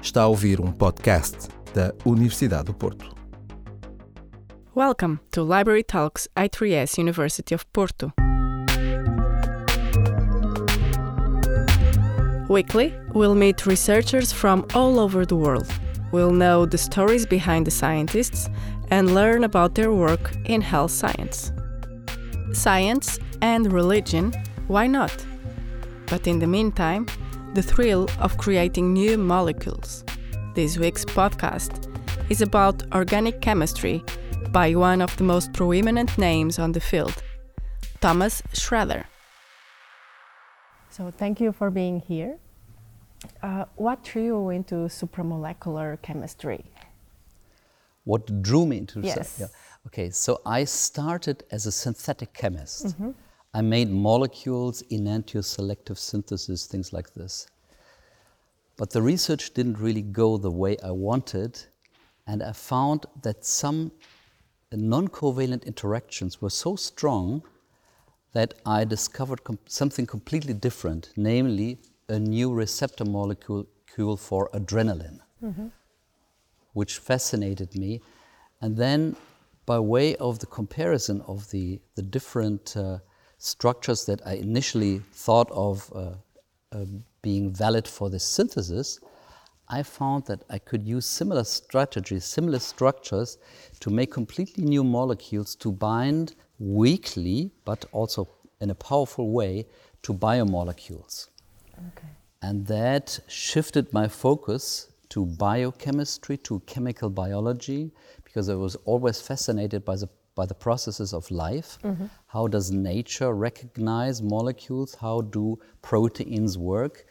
Está a ouvir um podcast da Universidade do Porto. Welcome to Library Talks I3S University of Porto. Weekly, we'll meet researchers from all over the world. We'll know the stories behind the scientists and learn about their work in health science. Science and religion, why not? But in the meantime, the thrill of creating new molecules. This week's podcast is about organic chemistry by one of the most prominent names on the field, Thomas Schrader. So, thank you for being here. Uh, what drew you into supramolecular chemistry? What drew me into yes. yeah. Okay, so I started as a synthetic chemist. Mm-hmm. I made molecules, in enantioselective synthesis, things like this. But the research didn't really go the way I wanted, and I found that some non covalent interactions were so strong that I discovered com- something completely different, namely a new receptor molecule for adrenaline, mm-hmm. which fascinated me. And then, by way of the comparison of the, the different uh, structures that I initially thought of uh, uh, being valid for this synthesis, I found that I could use similar strategies, similar structures to make completely new molecules to bind weakly, but also in a powerful way, to biomolecules. Okay. And that shifted my focus to biochemistry, to chemical biology, because I was always fascinated by the, by the processes of life. Mm-hmm. How does nature recognize molecules? How do proteins work?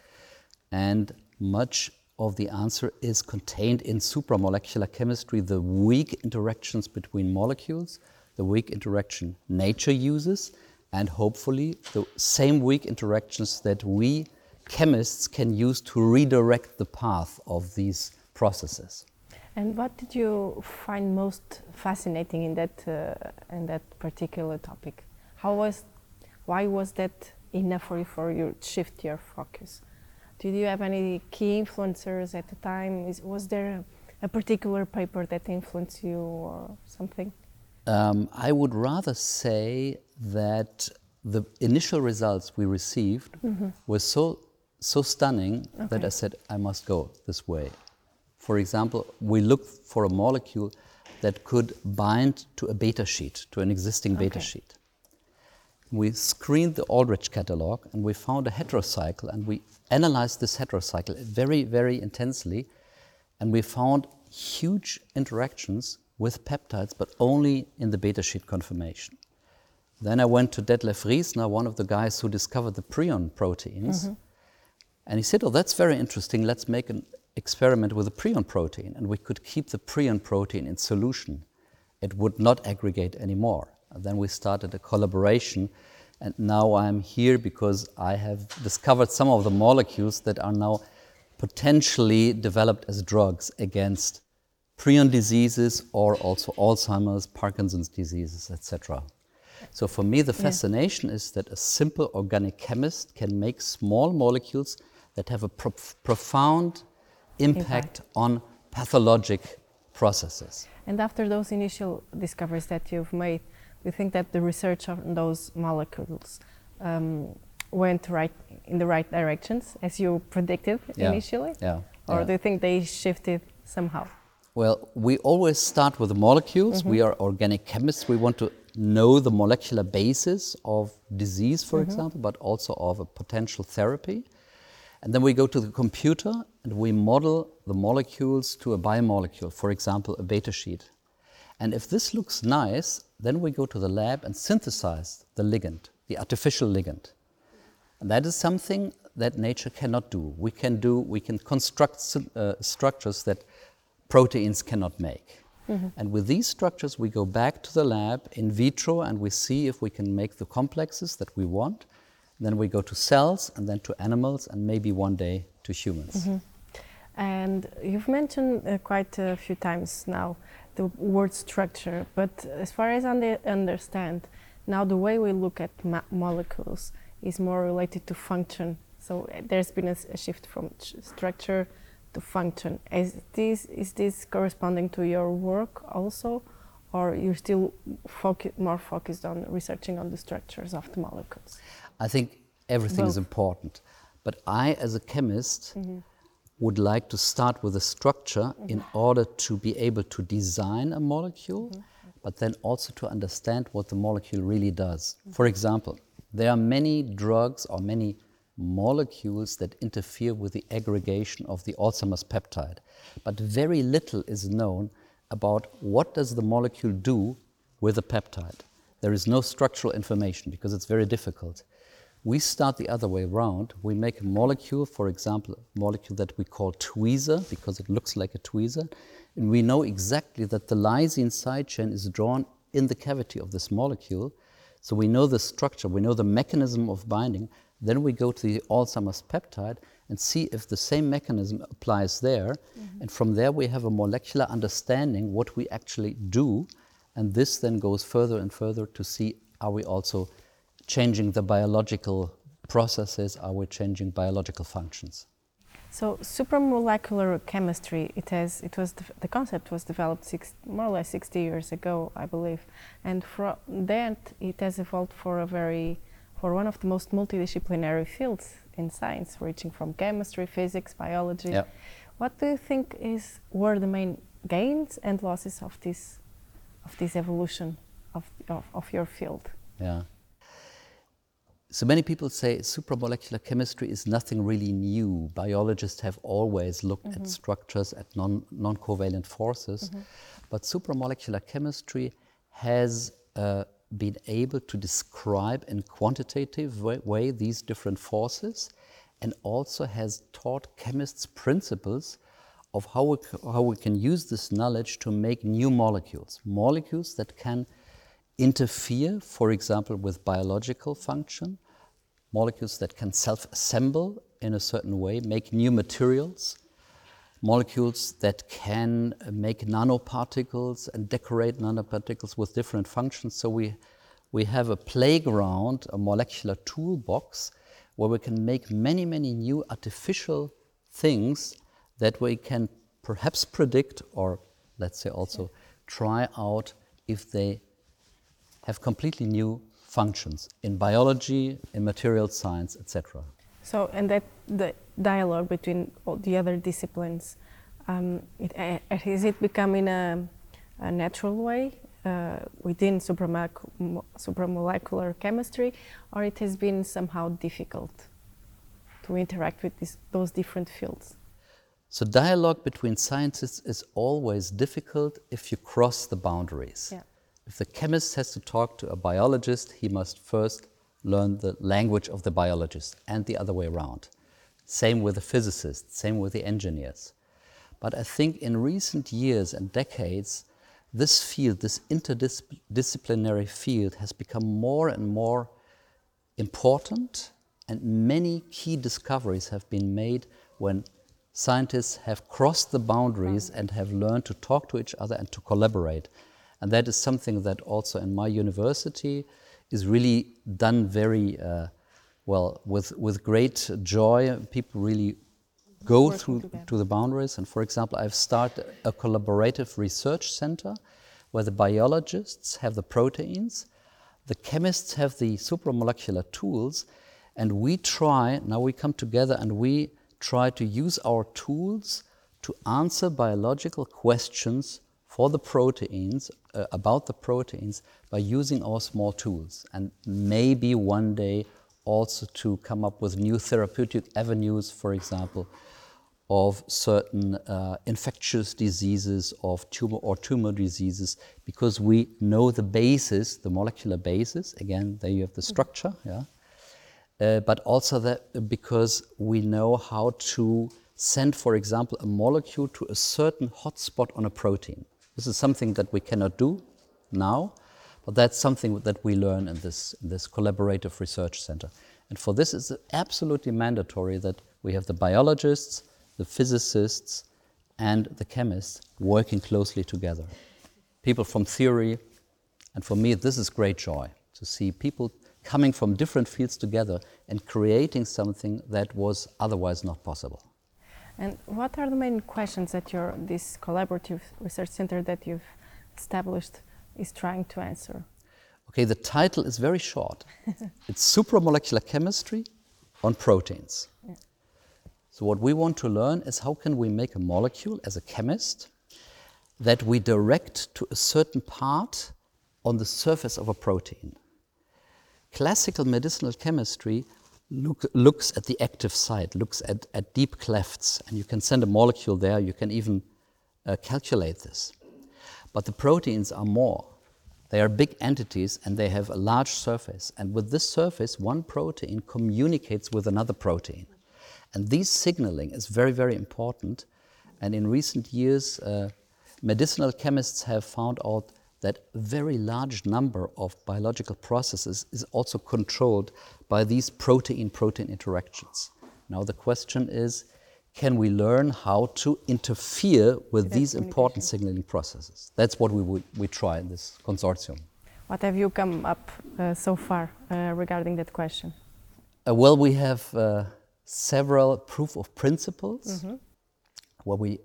And much of the answer is contained in supramolecular chemistry, the weak interactions between molecules, the weak interaction nature uses, and hopefully the same weak interactions that we chemists can use to redirect the path of these processes. And what did you find most fascinating in that uh, in that particular topic? How was, why was that enough for you for you to shift your focus? Did you have any key influencers at the time? Is, was there a, a particular paper that influenced you or something? Um, I would rather say that the initial results we received mm -hmm. were so so stunning okay. that I said, I must go this way. For example, we looked for a molecule that could bind to a beta sheet, to an existing okay. beta sheet. We screened the Aldrich catalog and we found a heterocycle and we analyzed this heterocycle very, very intensely and we found huge interactions with peptides, but only in the beta sheet conformation. Then I went to Detlef Riesner, one of the guys who discovered the prion proteins. Mm -hmm and he said, Oh, that's very interesting. Let's make an experiment with a prion protein. And we could keep the prion protein in solution. It would not aggregate anymore. And then we started a collaboration. And now I'm here because I have discovered some of the molecules that are now potentially developed as drugs against prion diseases or also Alzheimer's, Parkinson's diseases, etc. So for me, the fascination yeah. is that a simple organic chemist can make small molecules that have a profound impact, on pathologic processes. And after those initial discoveries that you've made, we think that the research on those molecules um, went right in the right directions as you predicted yeah. initially? Yeah. Or yeah. do you think they shifted somehow? Well, we always start with the molecules. Mm -hmm. We are organic chemists. We want to know the molecular basis of disease, for mm -hmm. example, but also of a potential therapy. And then we go to the computer and we model the molecules to a biomolecule, for example, a beta sheet. And if this looks nice, then we go to the lab and synthesize the ligand, the artificial ligand. And that is something that nature cannot do. We can do, we can construct uh, structures that proteins cannot make. Mm-hmm. And with these structures, we go back to the lab in vitro and we see if we can make the complexes that we want. Then we go to cells and then to animals and maybe one day to humans. Mm -hmm. And you've mentioned uh, quite a few times now the word structure, but as far as I understand, now the way we look at molecules is more related to function. So uh, there's been a, a shift from structure to function. Is this is this corresponding to your work also, or you're still focu- more focused on researching on the structures of the molecules? I think everything Both. is important, but I, as a chemist, mm-hmm. would like to start with a structure mm-hmm. in order to be able to design a molecule, mm-hmm. but then also to understand what the molecule really does. For example, there are many drugs or many molecules that interfere with the aggregation of the Alzheimer's peptide, but very little is known about what does the molecule do with the peptide. There is no structural information because it's very difficult. We start the other way around. We make a molecule, for example, a molecule that we call tweezer because it looks like a tweezer, and we know exactly that the lysine side chain is drawn in the cavity of this molecule. So we know the structure, we know the mechanism of binding. Then we go to the Alzheimer's peptide and see if the same mechanism applies there. Mm-hmm. And from there, we have a molecular understanding what we actually do. And this then goes further and further to see are we also changing the biological processes, are we changing biological functions? So supramolecular chemistry, it has, it was, the concept was developed six, more or less 60 years ago, I believe, and from that it has evolved for a very, for one of the most multidisciplinary fields in science, reaching from chemistry, physics, biology. Yeah. What do you think is were the main gains and losses of this, of this evolution of, of, of your field? Yeah. So many people say supramolecular chemistry is nothing really new. Biologists have always looked at structures, at non, non-covalent forces. But supramolecular chemistry has uh, been able to describe in quantitative way, way these different forces and also has taught chemists principles of how we, c- how we can use this knowledge to make new molecules, molecules that can interfere, for example, with biological function, molecules that can self assemble in a certain way, make new materials, molecules that can make nanoparticles and decorate nanoparticles with different functions. So we, we have a playground, a molecular toolbox, where we can make many, many new artificial things that we can perhaps predict or, let's say, also try out if they have completely new functions in biology, in material science, etc. So, and that the dialogue between all the other disciplines, um, it, uh, is it becoming a, a natural way uh, within supramolecu- supramolecular chemistry, or it has been somehow difficult to interact with this, those different fields? So, dialogue between scientists is always difficult if you cross the boundaries. Yeah. If the chemist has to talk to a biologist, he must first learn the language of the biologist and the other way around. Same with the physicists, same with the engineers. But I think in recent years and decades, this field, this interdisciplinary field, has become more and more important, and many key discoveries have been made when scientists have crossed the boundaries and have learned to talk to each other and to collaborate. And that is something that also in my university is really done very uh, well with, with great joy. People really go through together. to the boundaries. And for example, I've started a collaborative research center where the biologists have the proteins, the chemists have the supramolecular tools, and we try, now we come together and we try to use our tools to answer biological questions for the proteins, uh, about the proteins, by using our small tools. And maybe one day also to come up with new therapeutic avenues, for example, of certain uh, infectious diseases of tumor or tumor diseases because we know the basis, the molecular basis. Again, there you have the structure, yeah. Uh, but also that because we know how to send, for example, a molecule to a certain hotspot on a protein. This is something that we cannot do now, but that's something that we learn in this, this collaborative research center. And for this, it's absolutely mandatory that we have the biologists, the physicists, and the chemists working closely together. People from theory, and for me, this is great joy to see people coming from different fields together and creating something that was otherwise not possible. And what are the main questions that your this collaborative research center that you've established is trying to answer? Okay, the title is very short. it's supramolecular chemistry on proteins. Yeah. So what we want to learn is how can we make a molecule as a chemist that we direct to a certain part on the surface of a protein. Classical medicinal chemistry look, looks at the active site, looks at, at deep clefts, and you can send a molecule there, you can even uh, calculate this. But the proteins are more. They are big entities and they have a large surface. And with this surface, one protein communicates with another protein. And this signaling is very, very important. And in recent years, uh, medicinal chemists have found out that a very large number of biological processes is also controlled by these protein protein interactions. Now, the question is can we learn how to interfere with these important signaling processes? That's what we, we, we try in this consortium. What have you come up uh, so far uh, regarding that question? Uh, well, we have uh, several proof of principles mm-hmm. where we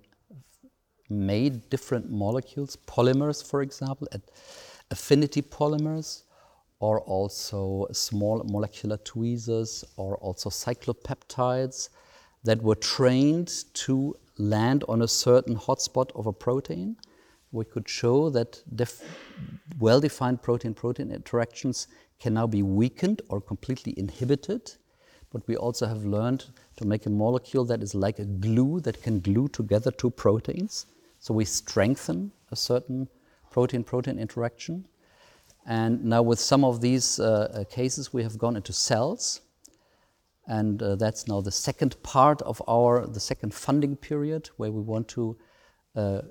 made different molecules, polymers, for example, affinity polymers, or also small molecular tweezers, or also cyclopeptides that were trained to land on a certain hotspot of a protein. We could show that well defined protein protein interactions can now be weakened or completely inhibited. But we also have learned to make a molecule that is like a glue that can glue together two proteins. So we strengthen a certain protein protein interaction. And now, with some of these uh, uh, cases, we have gone into cells. And uh, that's now the second part of our, the second funding period, where we want to uh,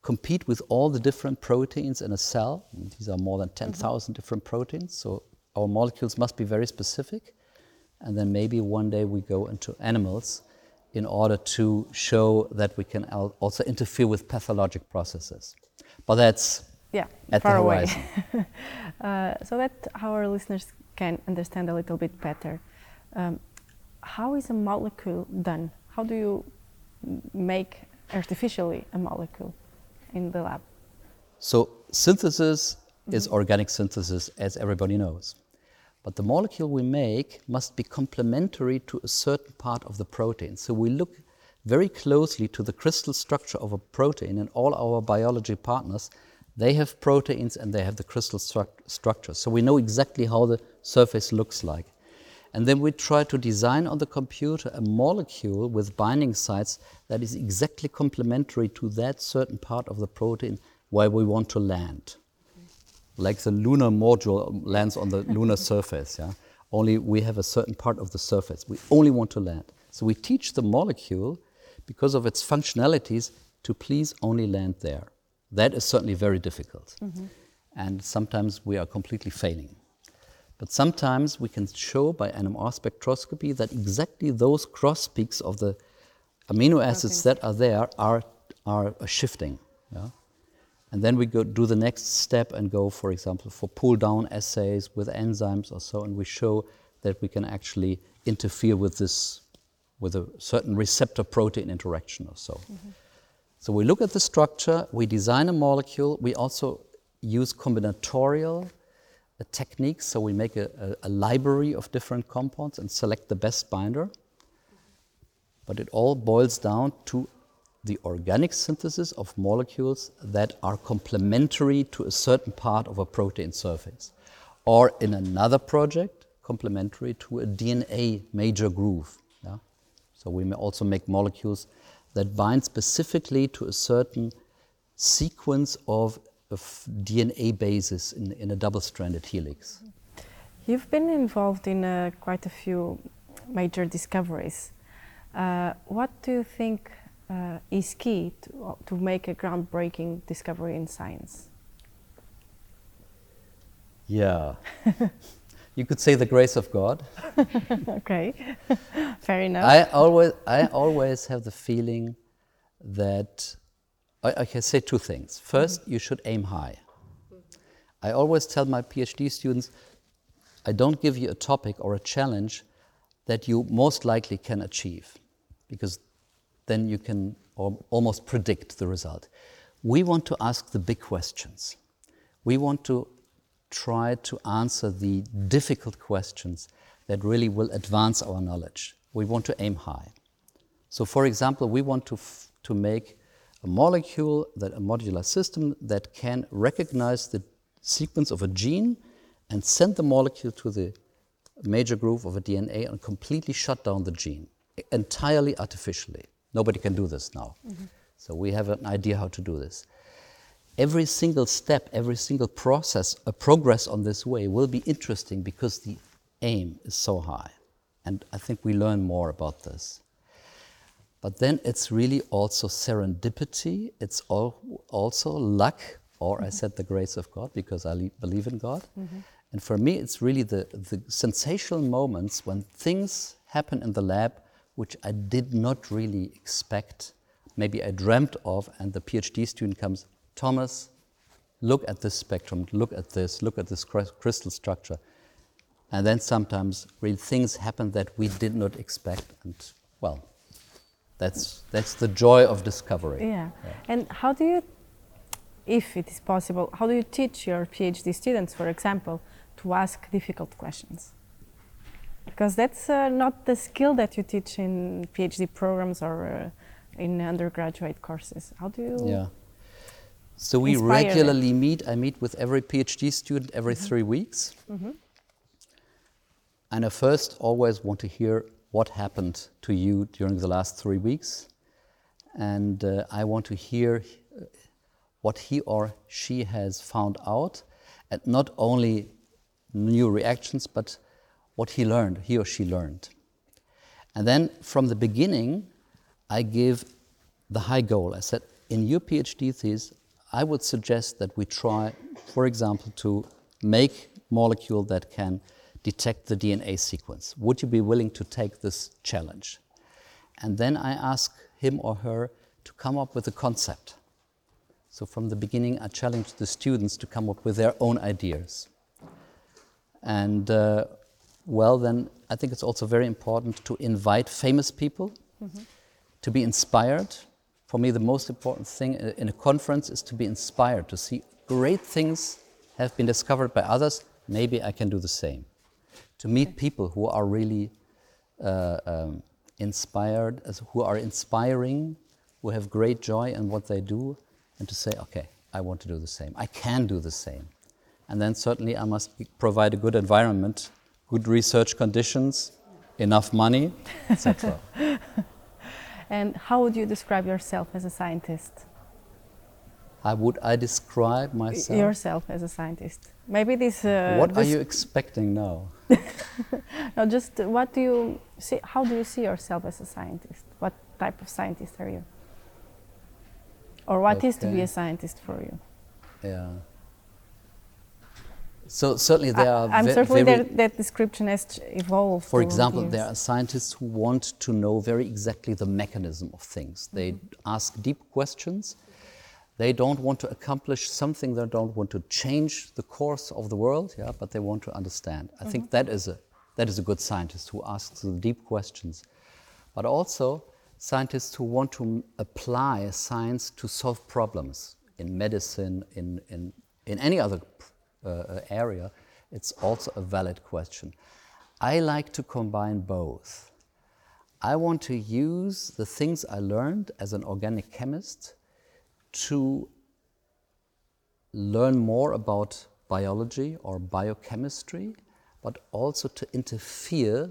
compete with all the different proteins in a cell. And these are more than 10,000 mm-hmm. different proteins. So our molecules must be very specific. And then maybe one day we go into animals in order to show that we can also interfere with pathologic processes. But that's yeah, at far the away. uh, so that our listeners can understand a little bit better. Um, how is a molecule done? How do you make artificially a molecule in the lab? So synthesis mm-hmm. is organic synthesis, as everybody knows. But the molecule we make must be complementary to a certain part of the protein. So we look very closely to the crystal structure of a protein, and all our biology partners, they have proteins and they have the crystal stru- structure. So we know exactly how the surface looks like. And then we try to design on the computer a molecule with binding sites that is exactly complementary to that certain part of the protein where we want to land like the lunar module lands on the lunar surface. Yeah? Only we have a certain part of the surface. We only want to land. So we teach the molecule, because of its functionalities, to please only land there. That is certainly very difficult. Mm-hmm. And sometimes we are completely failing. But sometimes we can show by NMR spectroscopy that exactly those cross peaks of the amino acids okay. that are there are, are shifting. Yeah? And then we go do the next step and go, for example, for pull down assays with enzymes or so, and we show that we can actually interfere with this, with a certain receptor protein interaction or so. Mm-hmm. So we look at the structure, we design a molecule, we also use combinatorial uh, techniques, so we make a, a, a library of different compounds and select the best binder. But it all boils down to the organic synthesis of molecules that are complementary to a certain part of a protein surface. Or in another project, complementary to a DNA major groove. Yeah? So we may also make molecules that bind specifically to a certain sequence of, of DNA bases in, in a double stranded helix. You've been involved in uh, quite a few major discoveries. Uh, what do you think uh, is key to, to make a groundbreaking discovery in science? Yeah. you could say the grace of God. okay, fair enough. I always, I always have the feeling that I, I can say two things. 1st mm-hmm. you should aim high. I always tell my PhD students, I don't give you a topic or a challenge that you most likely can achieve, because then you can almost predict the result. We want to ask the big questions. We want to try to answer the difficult questions that really will advance our knowledge. We want to aim high. So, for example, we want to, to make a molecule, that a modular system that can recognize the sequence of a gene and send the molecule to the major groove of a DNA and completely shut down the gene entirely artificially. Nobody can do this now. Mm-hmm. So we have an idea how to do this. Every single step, every single process, a progress on this way will be interesting because the aim is so high. And I think we learn more about this. But then it's really also serendipity, it's al- also luck, or I mm-hmm. said the grace of God because I le- believe in God. Mm-hmm. And for me, it's really the, the sensational moments when things happen in the lab which I did not really expect. Maybe I dreamt of, and the PhD student comes, Thomas, look at this spectrum, look at this, look at this crystal structure. And then sometimes real things happen that we did not expect. And well, that's, that's the joy of discovery. Yeah. And how do you, if it is possible, how do you teach your PhD students, for example, to ask difficult questions? Because that's uh, not the skill that you teach in PhD programs or uh, in undergraduate courses. How do you? Yeah. So we Inspire them. regularly meet. I meet with every PhD student every three weeks. And I first always want to hear what happened to you during the last three weeks. And uh, I want to hear uh, what he or she has found out, and not only new reactions, but what he learned, he or she learned. And then from the beginning, I give the high goal. I said, in your PhD thesis, I would suggest that we try, for example, to make molecule that can detect the DNA sequence. Would you be willing to take this challenge? And then I ask him or her to come up with a concept. So from the beginning, I challenge the students to come up with their own ideas. And uh, well, then I think it's also very important to invite famous people to be inspired. For me, the most important thing in a conference is to be inspired, to see great things have been discovered by others. Maybe I can do the same. To meet people who are really uh, um, inspired, as who are inspiring, who have great joy in what they do, and to say, okay, I want to do the same. I can do the same. And then certainly I must provide a good environment, good research conditions, enough money, etc. And how would you describe yourself as a scientist? How would I describe myself? Yourself as a scientist. Maybe this. Uh, what are you expecting now? No, just what do you see? How do you see yourself as a scientist? What type of scientist are you? Or what is to be a scientist for you? Yeah. So certainly there are I, am ve- certainly very, that, that description has evolved. For example, years. there are scientists who want to know very exactly the mechanism of things. They ask deep questions. They don't want to accomplish something. They don't want to change the course of the world. Yeah, but they want to understand. I think that is a that is a good scientist who asks the deep questions. But also scientists who want to m- apply science to solve problems in medicine, in in in any other uh, Uh, uh, area. It's also a valid question. I like to combine both. I want to use the things I learned as an organic chemist to learn more about biology or biochemistry, but also to interfere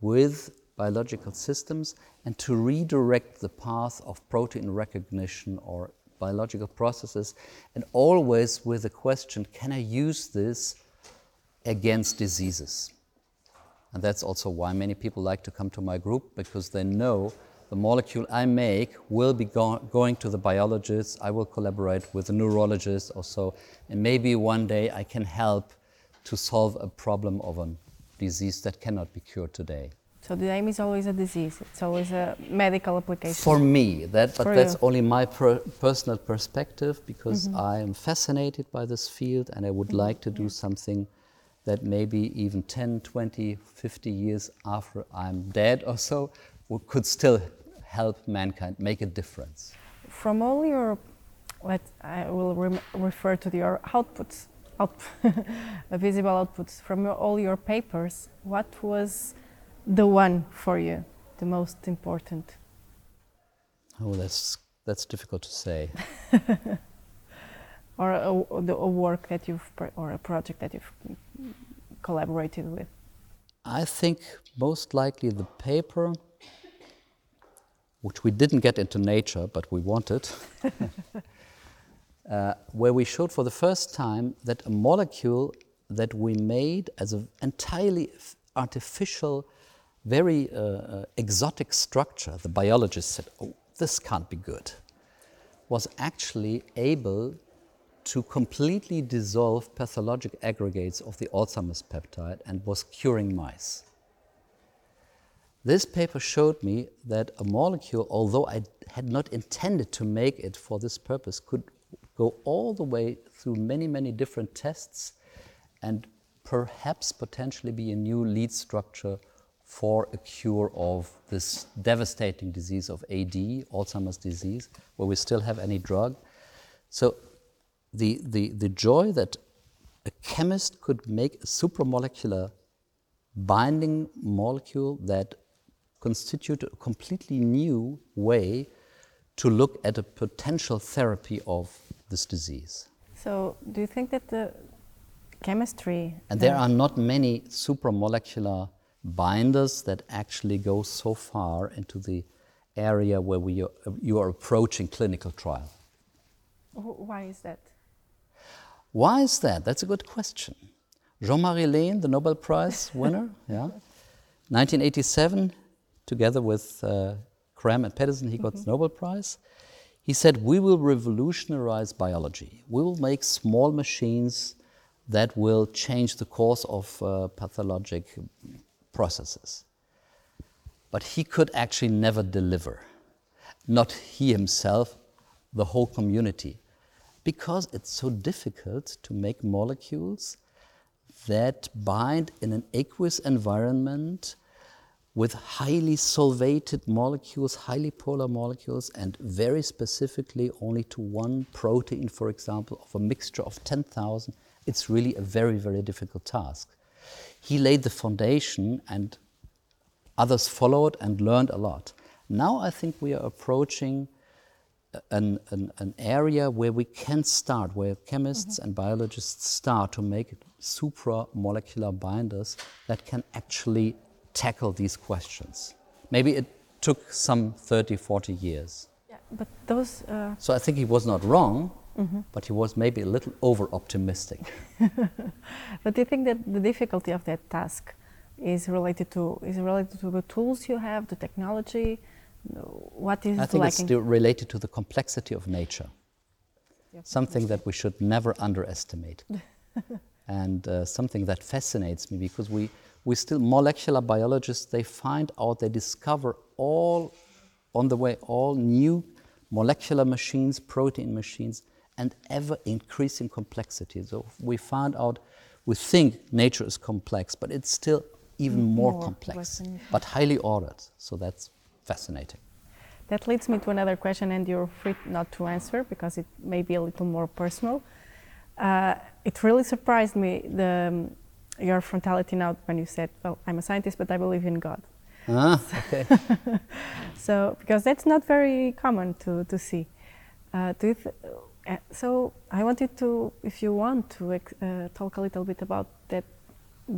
with biological systems and to redirect the path of protein recognition or biological processes, and always with the question can I use this against diseases? And that's also why many people like to come to my group because they know the molecule I make will be go- going to the biologist, I will collaborate with the neurologist or so, and maybe one day I can help to solve a problem of a disease that cannot be cured today. So the aim is always a disease. It's always a medical application. For me, that, but For that's you. only my per- personal perspective because mm-hmm. I am fascinated by this field and I would mm-hmm. like to do something that maybe even 10, 20, 50 years after I'm dead or so could still help mankind make a difference. From all your, let I will rem- refer to your outputs, out, visible outputs from your, all your papers. What was the one for you, the most important? Oh, that's that's difficult to say. or a, the, a work that you've or a project that you've collaborated with. I think most likely the paper, which we didn't get into nature, but we wanted, uh, where we showed for the first time that a molecule that we made as an entirely artificial, very uh, uh, exotic structure, the biologists said, oh, this can't be good, was actually able to completely dissolve pathologic aggregates of the Alzheimer's peptide and was curing mice. This paper showed me that a molecule, although I had not intended to make it for this purpose, could go all the way through many, many different tests and perhaps potentially be a new lead structure for a cure of this devastating disease of AD, Alzheimer's disease, where we still have any drug. So the, the, the joy that a chemist could make a supramolecular binding molecule that constitute a completely new way to look at a potential therapy of this disease. So, do you think that the chemistry. And there are not many supramolecular binders that actually go so far into the area where we are, you are approaching clinical trial. Why is that? Why is that? That's a good question. Jean-Marie Lehn, the Nobel Prize winner, yeah, 1987, together with uh, Cram and Pedersen, he got mm-hmm. the Nobel Prize. He said, "We will revolutionize biology. We will make small machines that will change the course of uh, pathologic processes." But he could actually never deliver. Not he himself, the whole community because it's so difficult to make molecules that bind in an aqueous environment with highly solvated molecules, highly polar molecules, and very specifically only to one protein, for example, of a mixture of 10,000. It's really a very, very difficult task. He laid the foundation, and others followed and learned a lot. Now I think we are approaching an, an, an, area where we can start, where chemists mm-hmm. and biologists start to make supramolecular binders that can actually tackle these questions. Maybe it took some 30, 40 years. Yeah, but those. Uh... So I think he was not wrong, mm-hmm. but he was maybe a little over optimistic. but do you think that the difficulty of that task is related to is related to the tools you have, the technology? what is I think lacking? it's related to the complexity of nature. Yep. Something that we should never underestimate. and uh, something that fascinates me because we, we still, molecular biologists, they find out, they discover all on the way, all new molecular machines, protein machines, and ever increasing complexity. So we found out, we think nature is complex, but it's still even more, more complex, but highly ordered. So that's fascinating. That leads me to another question, and you're free not to answer because it may be a little more personal. Uh, it really surprised me the, um, your frontality now when you said, "Well, I'm a scientist, but I believe in God." Ah, okay. so, because that's not very common to to see. Uh, th- uh, so, I wanted to, if you want to, uh, talk a little bit about that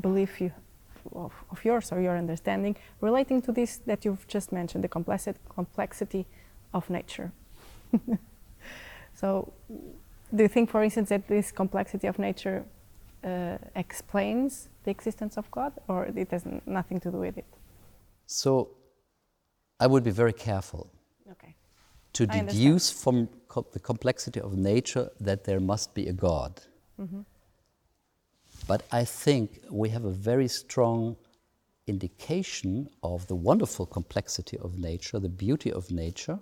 belief you of, of yours or your understanding relating to this that you've just mentioned, the complexity, complexity of nature. so, do you think, for instance, that this complexity of nature uh, explains the existence of God, or it has nothing to do with it? So, I would be very careful okay. To deduce from co the complexity of nature that there must be a God. Mm -hmm. But I think we have a very strong indication of the wonderful complexity of nature, the beauty of nature,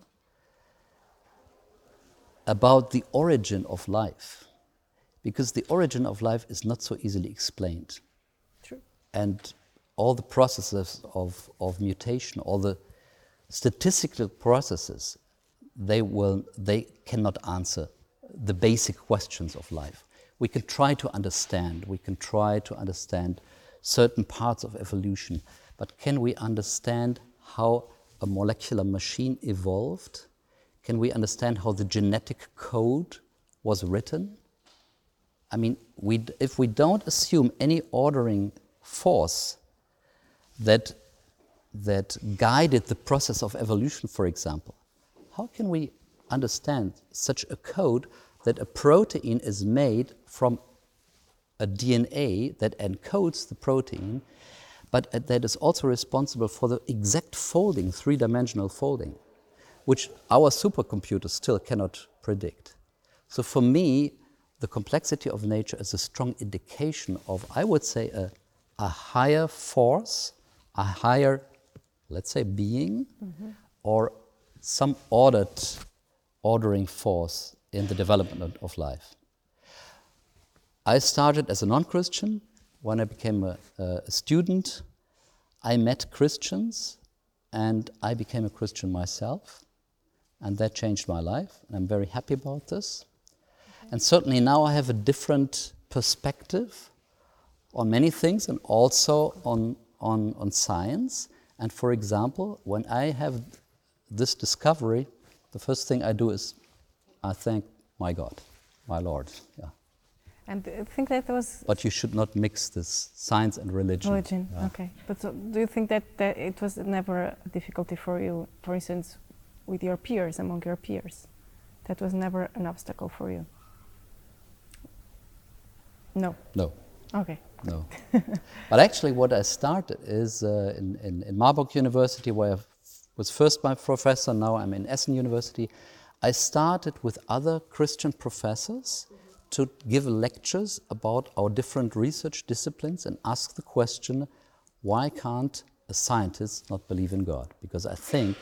about the origin of life. Because the origin of life is not so easily explained. True. And all the processes of, of mutation, all the statistical processes, they, will, they cannot answer the basic questions of life. We can try to understand, we can try to understand certain parts of evolution, but can we understand how a molecular machine evolved? Can we understand how the genetic code was written? I mean, we, if we don't assume any ordering force that, that guided the process of evolution, for example, how can we understand such a code that a protein is made from a DNA that encodes the protein, but that is also responsible for the exact folding, three dimensional folding, which our supercomputer still cannot predict. So for me, the complexity of nature is a strong indication of, I would say, a, a higher force, a higher, let's say, being, mm-hmm. or some ordered, ordering force in the development of life. I started as a non Christian. When I became a, a, student, I met Christians and I became a Christian myself. And that changed my life. And I'm very happy about this. And certainly now I have a different perspective on many things and also on, on, on science. And for example, when I have this discovery, the first thing I do is I thank my God, my Lord. Yeah. And I think that was. But you should not mix this science and religion. Religion, yeah. okay. But so do you think that, that it was never a difficulty for you, for instance, with your peers, among your peers? That was never an obstacle for you? No. No. Okay. No. but actually, what I started is uh, in, in, in, Marburg University, where I was first my professor, now I'm in Essen University. I started with other Christian professors to give lectures about our different research disciplines and ask the question why can't a scientist not believe in God? Because I think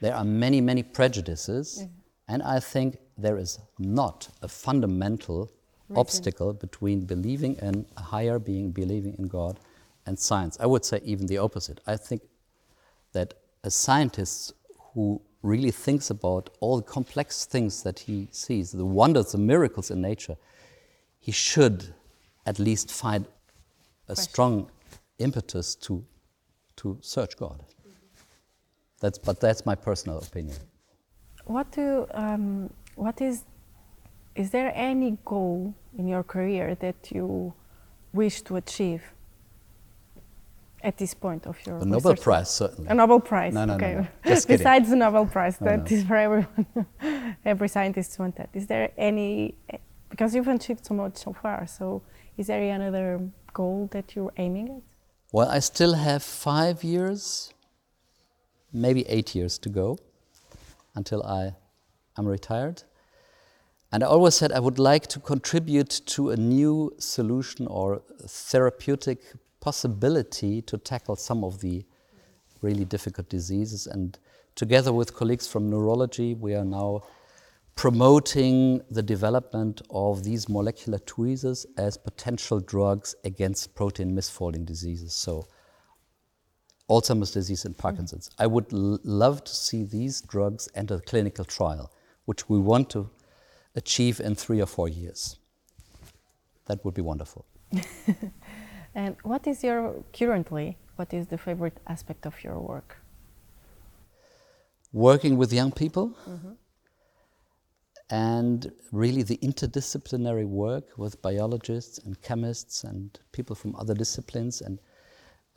there are many, many prejudices, mm-hmm. and I think there is not a fundamental obstacle between believing in a higher being, believing in God, and science. I would say even the opposite. I think that a scientist who really thinks about all the complex things that he sees, the wonders, the miracles in nature, he should at least find a Question. strong impetus to, to search God. That's, but that's my personal opinion. What do um, what is is there any goal in your career that you wish to achieve at this point of your a Nobel Prize certainly. A Nobel Prize no no okay. no, no. Just besides the Nobel Prize no, no. is for everyone. Every scientist wants that. Is there any because you've achieved so much so far so is there another goal that you're aiming at? Well I still have five years maybe eight years to go until I am retired. And I always said I would like to contribute to a new solution or therapeutic possibility to tackle some of the really difficult diseases. And together with colleagues from neurology, we are now promoting the development of these molecular tweezers as potential drugs against protein misfolding diseases. So, Alzheimer's disease and Parkinson's. Mm-hmm. I would love to see these drugs enter the clinical trial, which we want to achieve in three or four years. That would be wonderful. and what is your currently? What is the favorite aspect of your work? Working with young people. Mm-hmm. And really, the interdisciplinary work with biologists and chemists and people from other disciplines, and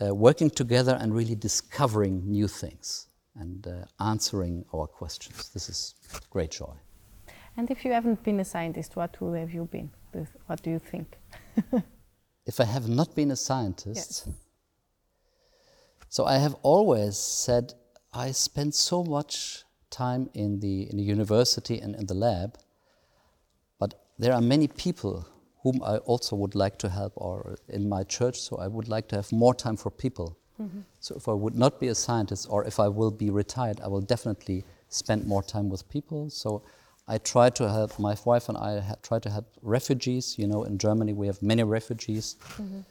uh, working together and really discovering new things and uh, answering our questions. This is great joy. And if you haven't been a scientist, what would have you been? What do you think? if I have not been a scientist, yes. so I have always said I spend so much time in the, in the university and in the lab, but there are many people whom I also would like to help or in my church, so I would like to have more time for people. Mm-hmm. So if I would not be a scientist or if I will be retired, I will definitely spend more time with people. So I try to help, my wife and I try to help refugees. You know, in Germany we have many refugees. Mm-hmm.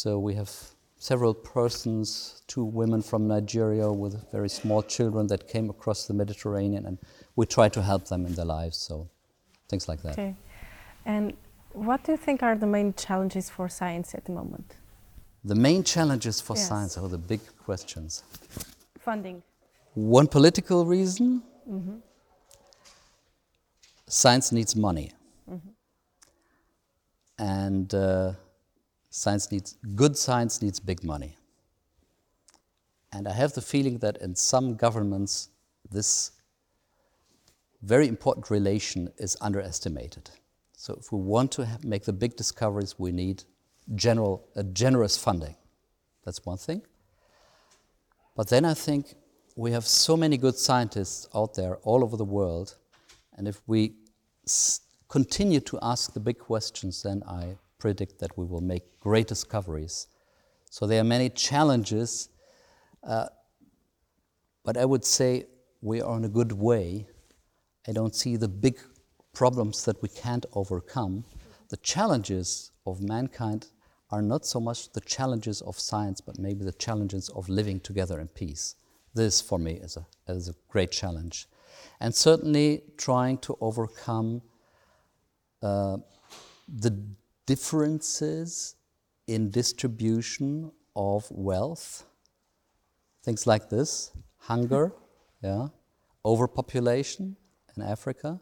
So we have several persons, two women from Nigeria with very small children that came across the Mediterranean, and we try to help them in their lives. So things like that. Okay. And what do you think are the main challenges for science at the moment? The main challenges for Yes. science are the big questions. Funding. One political reason science needs money. And uh, science needs, good science needs big money. And I have the feeling that in some governments, this very important relation is underestimated. So if we want to have, make the big discoveries, we need general, a generous funding. That's one thing. But then I think we have so many good scientists out there all over the world, and if we continue to ask the big questions, then I predict that we will make great discoveries. So there are many challenges, uh, but I would say we are in a good way. I don't see the big problems that we can't overcome. The challenges of mankind are not so much the challenges of science, but maybe the challenges of living together in peace. This, for me, is a, is a great challenge. And certainly trying to overcome uh, the differences in distribution of wealth, things like this hunger, yeah, overpopulation in Africa.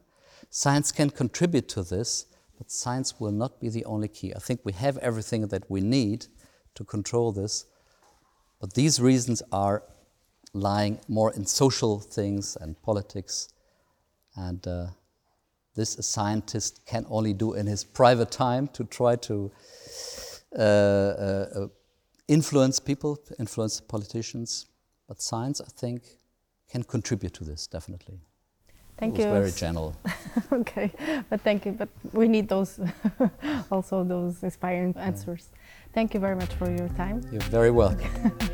Science can contribute to this, but science will not be the only key. I think we have everything that we need to control this, but these reasons are lying more in social things and politics, and uh, this a scientist can only do in his private time to try to uh, uh, uh, influence people, influence politicians. But science, I think, can contribute to this definitely. Thank you. very general. okay, but thank you. But we need those, also those inspiring answers. Thank you very much for your time. You're very welcome.